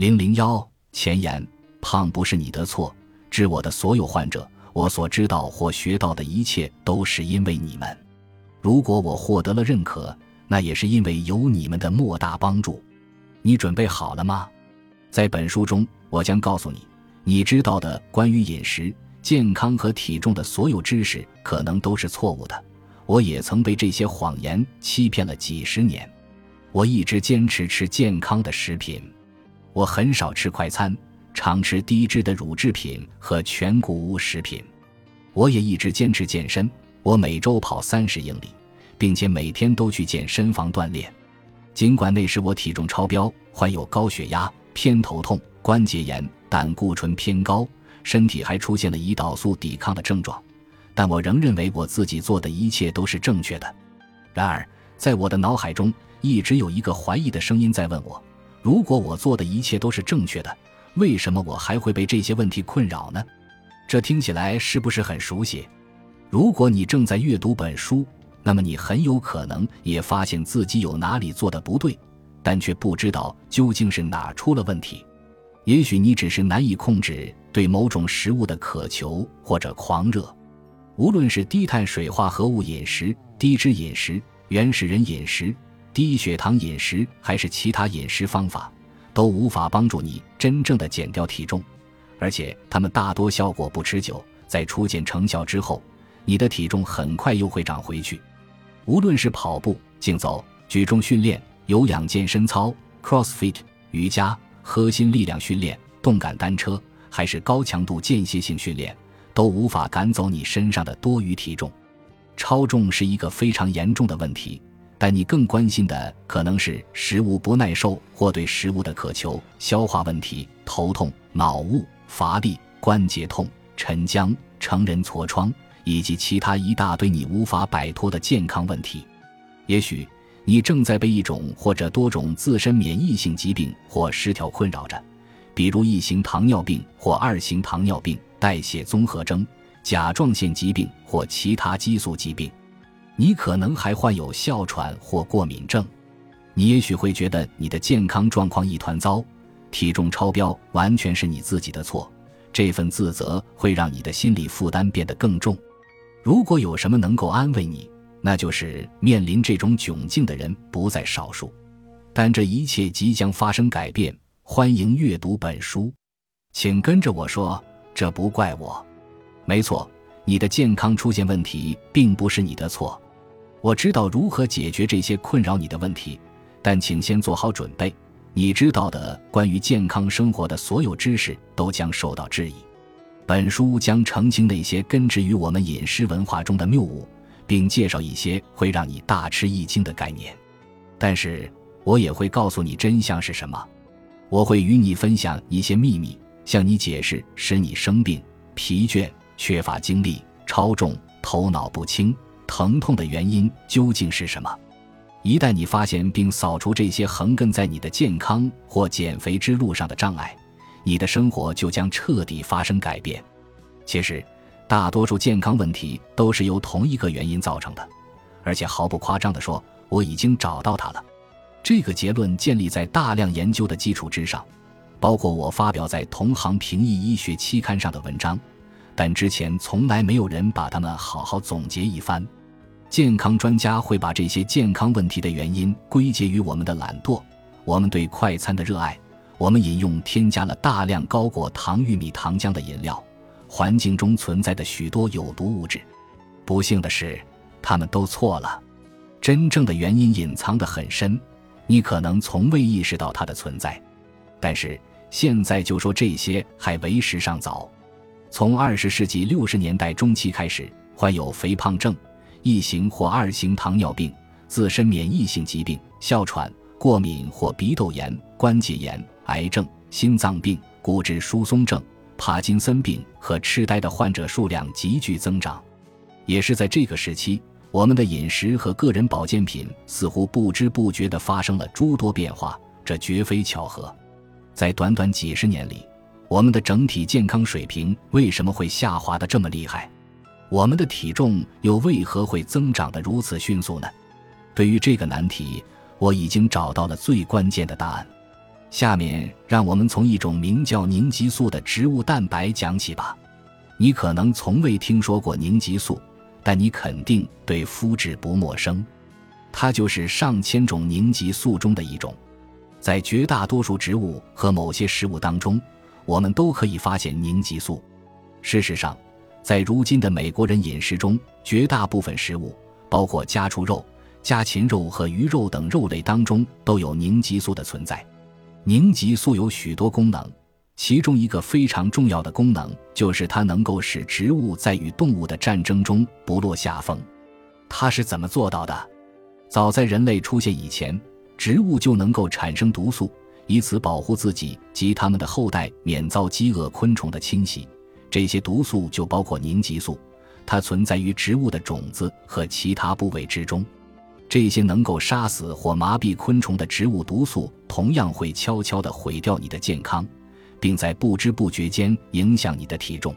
零零幺前言：胖不是你的错，治我的所有患者，我所知道或学到的一切都是因为你们。如果我获得了认可，那也是因为有你们的莫大帮助。你准备好了吗？在本书中，我将告诉你，你知道的关于饮食、健康和体重的所有知识可能都是错误的。我也曾被这些谎言欺骗了几十年。我一直坚持吃健康的食品，我很少吃快餐，常吃低脂的乳制品和全谷物食品。我也一直坚持健身，我每周跑三十英里。并且每天都去健身房锻炼，尽管那时我体重超标，患有高血压、偏头痛、关节炎、胆固醇偏高，身体还出现了胰岛素抵抗的症状，但我仍认为我自己做的一切都是正确的。然而，在我的脑海中一直有一个怀疑的声音在问我：如果我做的一切都是正确的，为什么我还会被这些问题困扰呢？这听起来是不是很熟悉？如果你正在阅读本书，那么你很有可能也发现自己有哪里做的不对，但却不知道究竟是哪出了问题。也许你只是难以控制对某种食物的渴求或者狂热。无论是低碳水化合物饮食、低脂饮食、原始人饮食、低血糖饮食，还是其他饮食方法，都无法帮助你真正的减掉体重，而且它们大多效果不持久，在初见成效之后，你的体重很快又会长回去。无论是跑步、竞走、举重训练、有氧健身操、CrossFit、瑜伽、核心力量训练、动感单车，还是高强度间歇性训练，都无法赶走你身上的多余体重。超重是一个非常严重的问题，但你更关心的可能是食物不耐受或对食物的渴求、消化问题、头痛、脑雾、乏力、关节痛、沉僵、成人痤疮。以及其他一大堆你无法摆脱的健康问题，也许你正在被一种或者多种自身免疫性疾病或失调困扰着，比如一型糖尿病或二型糖尿病、代谢综合征、甲状腺疾病或其他激素疾病。你可能还患有哮喘或过敏症。你也许会觉得你的健康状况一团糟，体重超标完全是你自己的错。这份自责会让你的心理负担变得更重。如果有什么能够安慰你，那就是面临这种窘境的人不在少数。但这一切即将发生改变。欢迎阅读本书，请跟着我说，这不怪我。没错，你的健康出现问题并不是你的错。我知道如何解决这些困扰你的问题，但请先做好准备。你知道的关于健康生活的所有知识都将受到质疑。本书将澄清那些根植于我们饮食文化中的谬误，并介绍一些会让你大吃一惊的概念。但是，我也会告诉你真相是什么。我会与你分享一些秘密，向你解释使你生病、疲倦、缺乏精力、超重、头脑不清、疼痛的原因究竟是什么。一旦你发现并扫除这些横亘在你的健康或减肥之路上的障碍，你的生活就将彻底发生改变。其实，大多数健康问题都是由同一个原因造成的，而且毫不夸张地说，我已经找到它了。这个结论建立在大量研究的基础之上，包括我发表在同行评议医学期刊上的文章，但之前从来没有人把它们好好总结一番。健康专家会把这些健康问题的原因归结于我们的懒惰，我们对快餐的热爱。我们饮用添加了大量高果糖玉米糖浆的饮料，环境中存在的许多有毒物质。不幸的是，他们都错了。真正的原因隐藏得很深，你可能从未意识到它的存在。但是现在就说这些还为时尚早。从二十世纪六十年代中期开始，患有肥胖症、一型或二型糖尿病、自身免疫性疾病、哮喘、过敏或鼻窦炎、关节炎。癌症、心脏病、骨质疏松症、帕金森病和痴呆的患者数量急剧增长，也是在这个时期，我们的饮食和个人保健品似乎不知不觉地发生了诸多变化。这绝非巧合。在短短几十年里，我们的整体健康水平为什么会下滑得这么厉害？我们的体重又为何会增长得如此迅速呢？对于这个难题，我已经找到了最关键的答案。下面让我们从一种名叫凝集素的植物蛋白讲起吧。你可能从未听说过凝集素，但你肯定对肤质不陌生。它就是上千种凝集素中的一种。在绝大多数植物和某些食物当中，我们都可以发现凝集素。事实上，在如今的美国人饮食中，绝大部分食物，包括家畜肉、家禽肉和鱼肉等肉类当中，都有凝集素的存在。凝集素有许多功能，其中一个非常重要的功能就是它能够使植物在与动物的战争中不落下风。它是怎么做到的？早在人类出现以前，植物就能够产生毒素，以此保护自己及它们的后代免遭饥饿昆虫的侵袭。这些毒素就包括凝集素，它存在于植物的种子和其他部位之中。这些能够杀死或麻痹昆虫的植物毒素，同样会悄悄地毁掉你的健康，并在不知不觉间影响你的体重。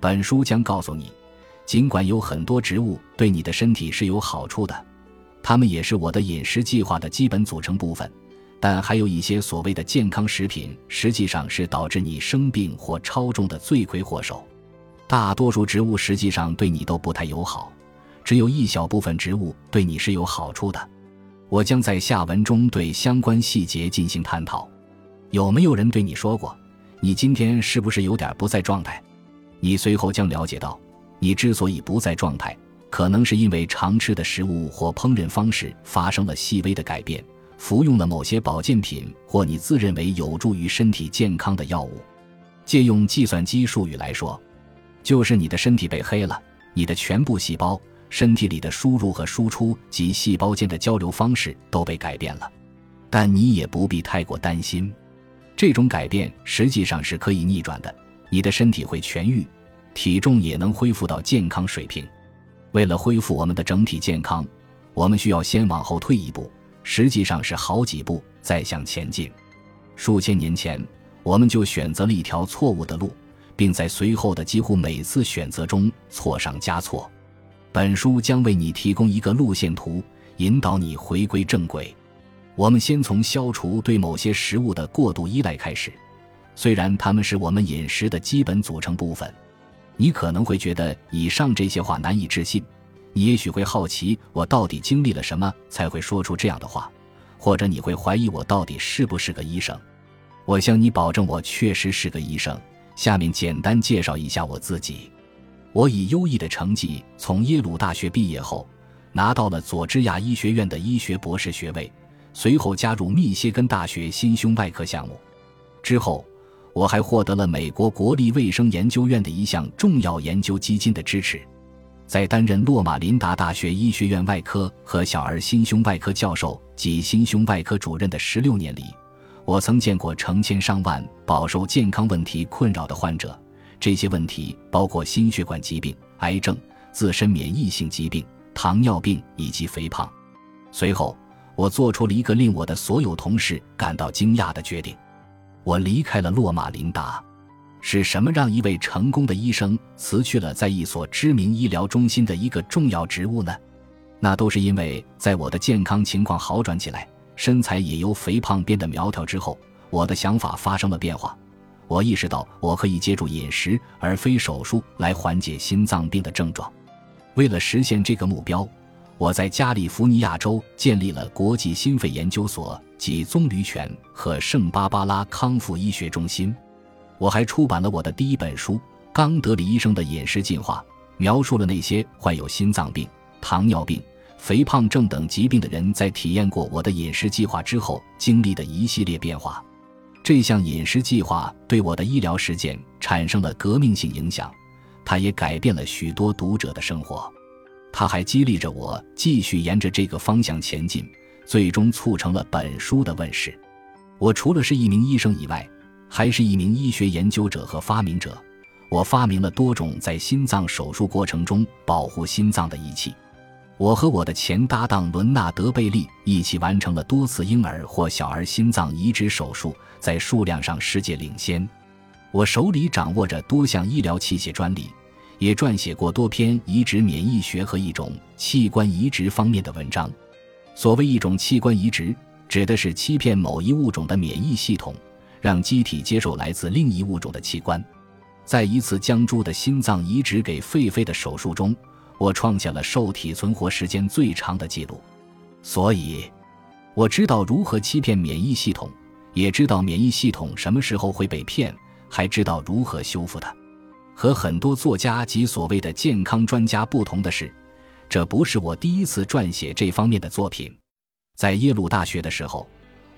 本书将告诉你，尽管有很多植物对你的身体是有好处的，它们也是我的饮食计划的基本组成部分，但还有一些所谓的健康食品，实际上是导致你生病或超重的罪魁祸首。大多数植物实际上对你都不太友好。只有一小部分植物对你是有好处的，我将在下文中对相关细节进行探讨。有没有人对你说过，你今天是不是有点不在状态？你随后将了解到，你之所以不在状态，可能是因为常吃的食物或烹饪方式发生了细微的改变，服用了某些保健品或你自认为有助于身体健康的药物。借用计算机术语来说，就是你的身体被黑了，你的全部细胞。身体里的输入和输出及细胞间的交流方式都被改变了，但你也不必太过担心，这种改变实际上是可以逆转的。你的身体会痊愈，体重也能恢复到健康水平。为了恢复我们的整体健康，我们需要先往后退一步，实际上是好几步再向前进。数千年前，我们就选择了一条错误的路，并在随后的几乎每次选择中错上加错。本书将为你提供一个路线图，引导你回归正轨。我们先从消除对某些食物的过度依赖开始，虽然它们是我们饮食的基本组成部分。你可能会觉得以上这些话难以置信，你也许会好奇我到底经历了什么才会说出这样的话，或者你会怀疑我到底是不是个医生。我向你保证，我确实是个医生。下面简单介绍一下我自己。我以优异的成绩从耶鲁大学毕业后，拿到了佐治亚医学院的医学博士学位，随后加入密歇根大学心胸外科项目。之后，我还获得了美国国立卫生研究院的一项重要研究基金的支持。在担任洛马林达大学医学院外科和小儿心胸外科教授及心胸外科主任的十六年里，我曾见过成千上万饱受健康问题困扰的患者。这些问题包括心血管疾病、癌症、自身免疫性疾病、糖尿病以及肥胖。随后，我做出了一个令我的所有同事感到惊讶的决定：我离开了洛马琳达。是什么让一位成功的医生辞去了在一所知名医疗中心的一个重要职务呢？那都是因为在我的健康情况好转起来，身材也由肥胖变得苗条之后，我的想法发生了变化。我意识到，我可以借助饮食而非手术来缓解心脏病的症状。为了实现这个目标，我在加利福尼亚州建立了国际心肺研究所及棕榈泉和圣巴巴拉康复医学中心。我还出版了我的第一本书《冈德里医生的饮食进化》，描述了那些患有心脏病、糖尿病、肥胖症等疾病的人在体验过我的饮食计划之后经历的一系列变化。这项饮食计划对我的医疗实践产生了革命性影响，它也改变了许多读者的生活。它还激励着我继续沿着这个方向前进，最终促成了本书的问世。我除了是一名医生以外，还是一名医学研究者和发明者。我发明了多种在心脏手术过程中保护心脏的仪器。我和我的前搭档伦纳德·贝利一起完成了多次婴儿或小儿心脏移植手术，在数量上世界领先。我手里掌握着多项医疗器械专利，也撰写过多篇移植免疫学和一种器官移植方面的文章。所谓一种器官移植，指的是欺骗某一物种的免疫系统，让机体接受来自另一物种的器官。在一次将猪的心脏移植给狒狒的手术中，我创下了受体存活时间最长的记录。所以，我知道如何欺骗免疫系统，也知道免疫系统什么时候会被骗，还知道如何修复它。和很多作家及所谓的健康专家不同的是，这不是我第一次撰写这方面的作品。在耶鲁大学的时候，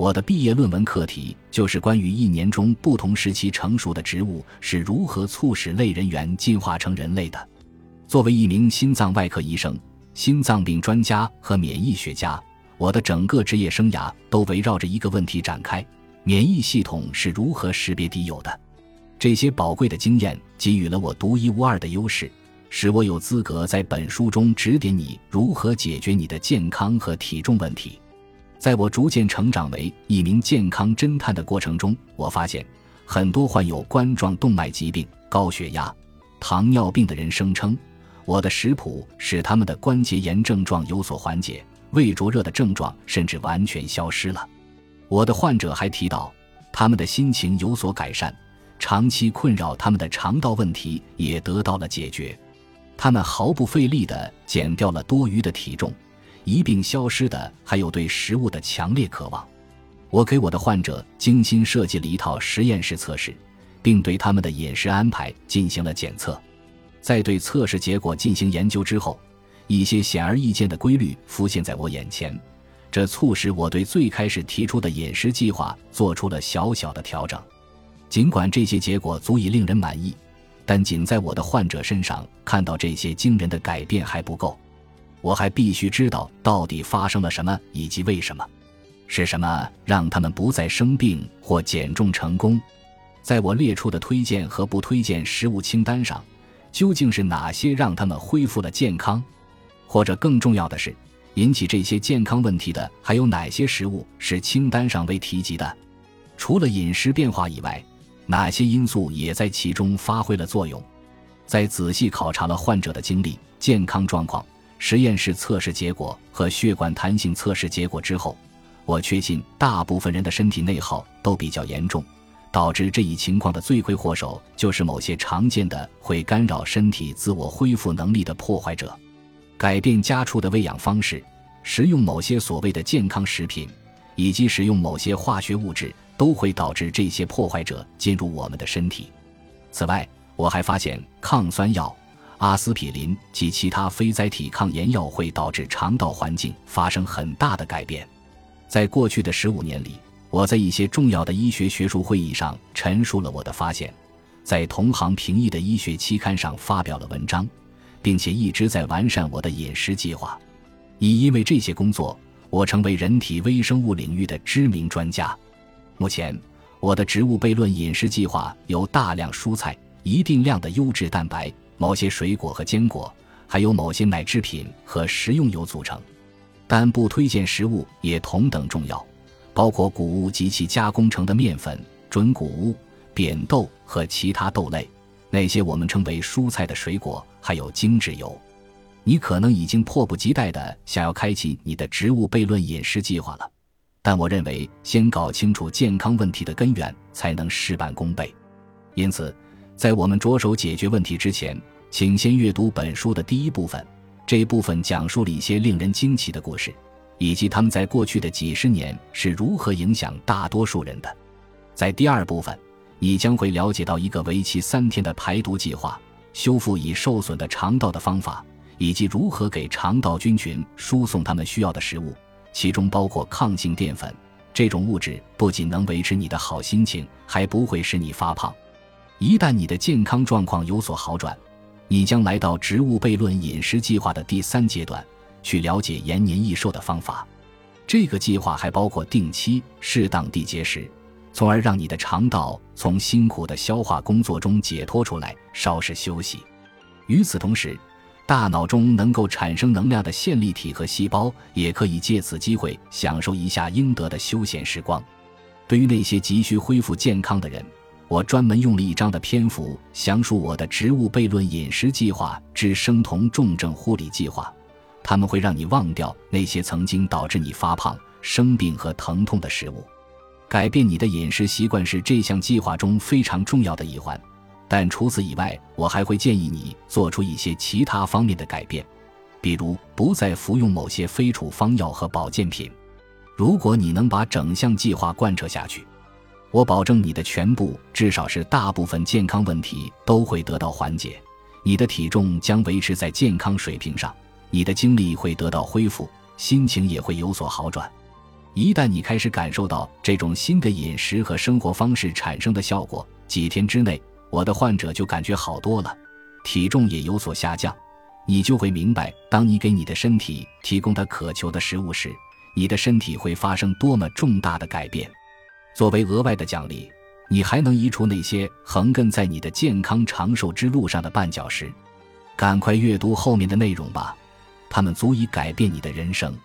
我的毕业论文课题就是关于一年中不同时期成熟的植物是如何促使类人猿进化成人类的。作为一名心脏外科医生、心脏病专家和免疫学家，我的整个职业生涯都围绕着一个问题展开：免疫系统是如何识别敌友的。这些宝贵的经验给予了我独一无二的优势，使我有资格在本书中指点你如何解决你的健康和体重问题。在我逐渐成长为一名健康侦探的过程中，我发现很多患有冠状动脉疾病、高血压、糖尿病的人声称，我的食谱使他们的关节炎症状有所缓解，胃灼热的症状甚至完全消失了。我的患者还提到，他们的心情有所改善。长期困扰他们的肠道问题也得到了解决，他们毫不费力地减掉了多余的体重，一并消失的还有对食物的强烈渴望。我给我的患者精心设计了一套实验室测试，并对他们的饮食安排进行了检测。在对测试结果进行研究之后，一些显而易见的规律浮现在我眼前，这促使我对最开始提出的饮食计划做出了小小的调整。尽管这些结果足以令人满意，但仅在我的患者身上看到这些惊人的改变还不够。我还必须知道到底发生了什么以及为什么，是什么让他们不再生病或减重成功。在我列出的推荐和不推荐食物清单上，究竟是哪些让他们恢复了健康？或者更重要的是，引起这些健康问题的还有哪些食物是清单上未提及的？除了饮食变化以外。哪些因素也在其中发挥了作用？在仔细考察了患者的经历、健康状况、实验室测试结果和血管弹性测试结果之后，我确信大部分人的身体内耗都比较严重。导致这一情况的罪魁祸首就是某些常见的会干扰身体自我恢复能力的破坏者。改变家畜的喂养方式，食用某些所谓的健康食品，以及使用某些化学物质。都会导致这些破坏者进入我们的身体。此外，我还发现抗酸药、阿司匹林及其他非甾体抗炎药会导致肠道环境发生很大的改变。在过去的十五年里，我在一些重要的医学学术会议上陈述了我的发现，在同行评议的医学期刊上发表了文章，并且一直在完善我的饮食计划。以因为这些工作，我成为人体微生物领域的知名专家。目前，我的植物悖论饮食计划有大量蔬菜、一定量的优质蛋白、某些水果和坚果，还有某些奶制品和食用油组成。但不推荐食物也同等重要，包括谷物及其加工成的面粉、准谷物、扁豆和其他豆类，那些我们称为蔬菜的水果，还有精制油。你可能已经迫不及待地想要开启你的植物悖论饮食计划了。但我认为，先搞清楚健康问题的根源，才能事半功倍。因此，在我们着手解决问题之前，请先阅读本书的第一部分。这一部分讲述了一些令人惊奇的故事，以及他们在过去的几十年是如何影响大多数人的。在第二部分，你将会了解到一个为期三天的排毒计划、修复已受损的肠道的方法，以及如何给肠道菌群输送他们需要的食物。其中包括抗性淀粉，这种物质不仅能维持你的好心情，还不会使你发胖。一旦你的健康状况有所好转，你将来到植物悖论饮食计划的第三阶段，去了解延年益寿的方法。这个计划还包括定期、适当地节食，从而让你的肠道从辛苦的消化工作中解脱出来，稍事休息。与此同时，大脑中能够产生能量的线粒体和细胞，也可以借此机会享受一下应得的休闲时光。对于那些急需恢复健康的人，我专门用了一章的篇幅详述我的植物悖论饮食计划之生酮重症护理计划。他们会让你忘掉那些曾经导致你发胖、生病和疼痛的食物。改变你的饮食习惯是这项计划中非常重要的一环，但除此以外，我还会建议你做出一些其他方面的改变，比如不再服用某些非处方药和保健品。如果你能把整项计划贯彻下去，我保证你的全部，至少是大部分健康问题都会得到缓解，你的体重将维持在健康水平上，你的精力会得到恢复，心情也会有所好转。一旦你开始感受到这种新的饮食和生活方式产生的效果，几天之内，我的患者就感觉好多了，体重也有所下降。你就会明白，当你给你的身体提供他渴求的食物时，你的身体会发生多么重大的改变。作为额外的奖励，你还能移除那些横亘在你的健康长寿之路上的绊脚石。赶快阅读后面的内容吧，它们足以改变你的人生。